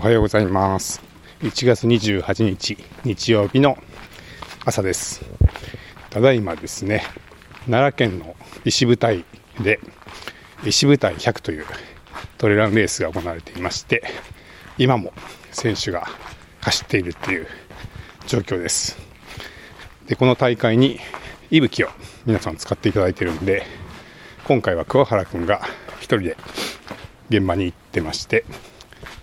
おはようございます。1月28日日曜日の朝です。ただいまですね奈良県の石舞台で石舞台100というトレランレースが行われていまして今も選手が走っているっていう状況です。でこの大会に息吹を皆さん使っていただいているんで今回は桑原君が1人で現場に行ってまして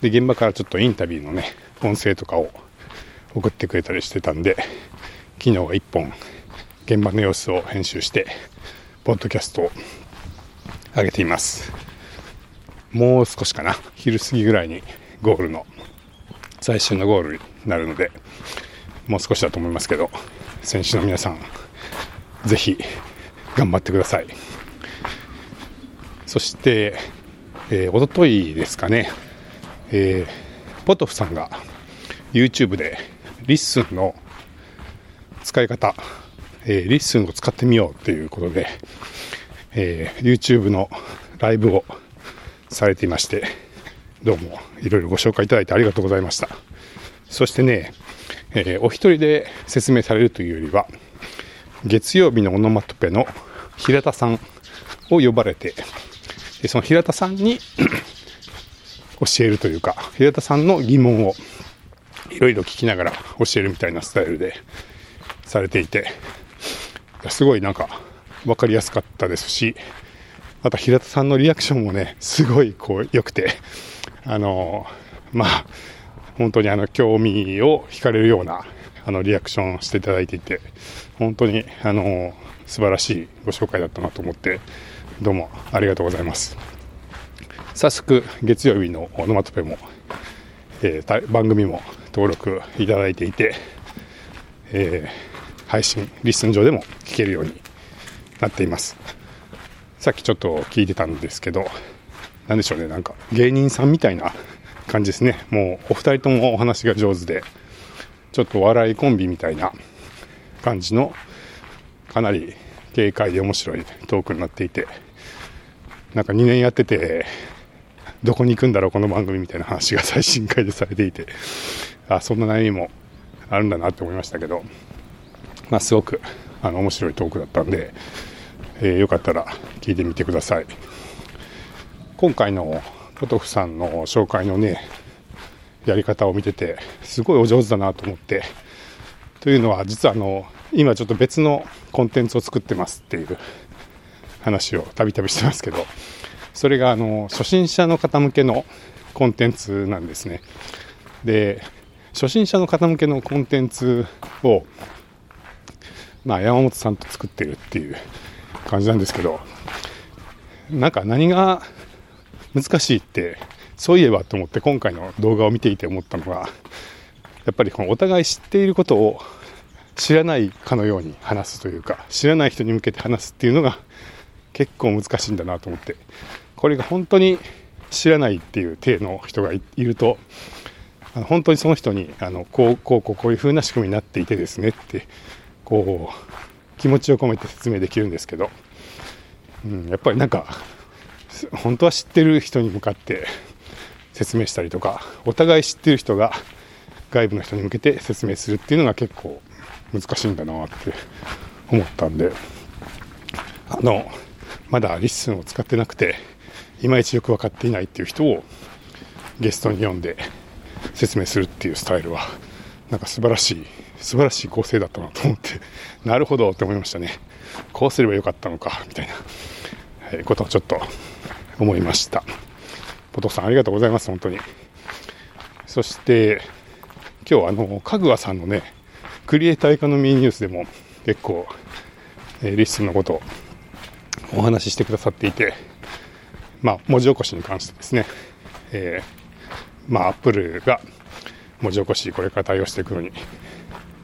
で現場からちょっとインタビューのね音声とかを送ってくれたりしてたんで昨日は1本現場の様子を編集してポッドキャストを上げています。もう少しかな。昼過ぎぐらいにゴールの最終のゴールになるのでもう少しだと思いますけど選手の皆さんぜひ頑張ってください。そして、えー、おとといですかね。えー、ポトフさんが YouTube でリッスンの使い方、えー、リッスンを使ってみようということで、えー、YouTube のライブをされていまして、どうもいろいろご紹介いただいてありがとうございました。そしてね、えー、お一人で説明されるというよりは、月曜日のオノマトペの平田さんを呼ばれて、その平田さんに教えるというか、平田さんの疑問をいろいろ聞きながら教えるみたいなスタイルでされていて、すごいなんか分かりやすかったですし、また平田さんのリアクションもね、すごいこう良くて、あの、まあ、本当にあの興味を惹かれるようなあのリアクションをしていただいていて、本当にあの素晴らしいご紹介だったなと思って、どうもありがとうございます。早速月曜日のオノマトペも、えー、番組も登録いただいていて、えー、配信リスン上でも聞けるようになっています。さっきちょっと聞いてたんですけど何でしょうねなんか芸人さんみたいな感じですね。もうお二人ともお話が上手でちょっと笑いコンビみたいな感じのかなり軽快で面白いトークになっていてなんか2年やっててどこに行くんだろう、この番組みたいな話が最新回でされていて、あそんな悩みもあるんだなって思いましたけど、まあ、すごくあの面白いトークだったんで、えー、よかったら聞いてみてください。今回のポトフさんの紹介のね、やり方を見てて、すごいお上手だなと思って、というのは、実はあの、今ちょっと別のコンテンツを作ってますっていう話をたびたびしてますけど、それがあの初心者の方向けのコンテンツなんですね。で、初心者の方向けのコンテンツを、まあ、山本さんと作ってるっていう感じなんですけど、なんか何が難しいって、そういえばと思って今回の動画を見ていて思ったのが、やっぱりこのお互い知っていることを知らないかのように話すというか、知らない人に向けて話すっていうのが結構難しいんだなと思って、これが本当に知らないっていう体の人がいると、本当にその人に、あの、こう、こう、こう、こういう風な仕組みになっていてですねって、こう、気持ちを込めて説明できるんですけど、うん、やっぱりなんか、本当は知ってる人に向かって説明したりとか、お互い知ってる人が外部の人に向けて説明するっていうのが結構難しいんだなって思ったんで、あの、まだリッスンを使ってなくて、いまいちよく分かっていないっていう人をゲストに呼んで説明するっていうスタイルはなんか素晴らしい素晴らしい構成だったなと思ってなるほどって思いましたね。こうすればよかったのかみたいな、ことをちょっと思いました。ポトフさんありがとうございます本当に。そして今日あのかぐわさんのねクリエイターエコノミーニュースでも結構、え、リッスンのことをお話ししてくださっていてまあ、文字起こしに関してですね、えー、まあ、アップルが文字起こしこれから対応していくのに、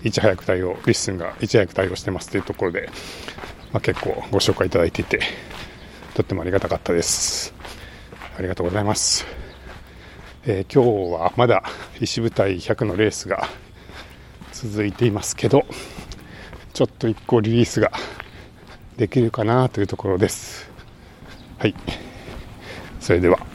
いち早く対応、リッスンがいち早く対応してますというところで、まあ、結構ご紹介いただいていて、とってもありがたかったです。ありがとうございます。えー、今日はまだ石舞台100のレースが続いていますけど、ちょっと1個リリースができるかなというところです。はい。それでは。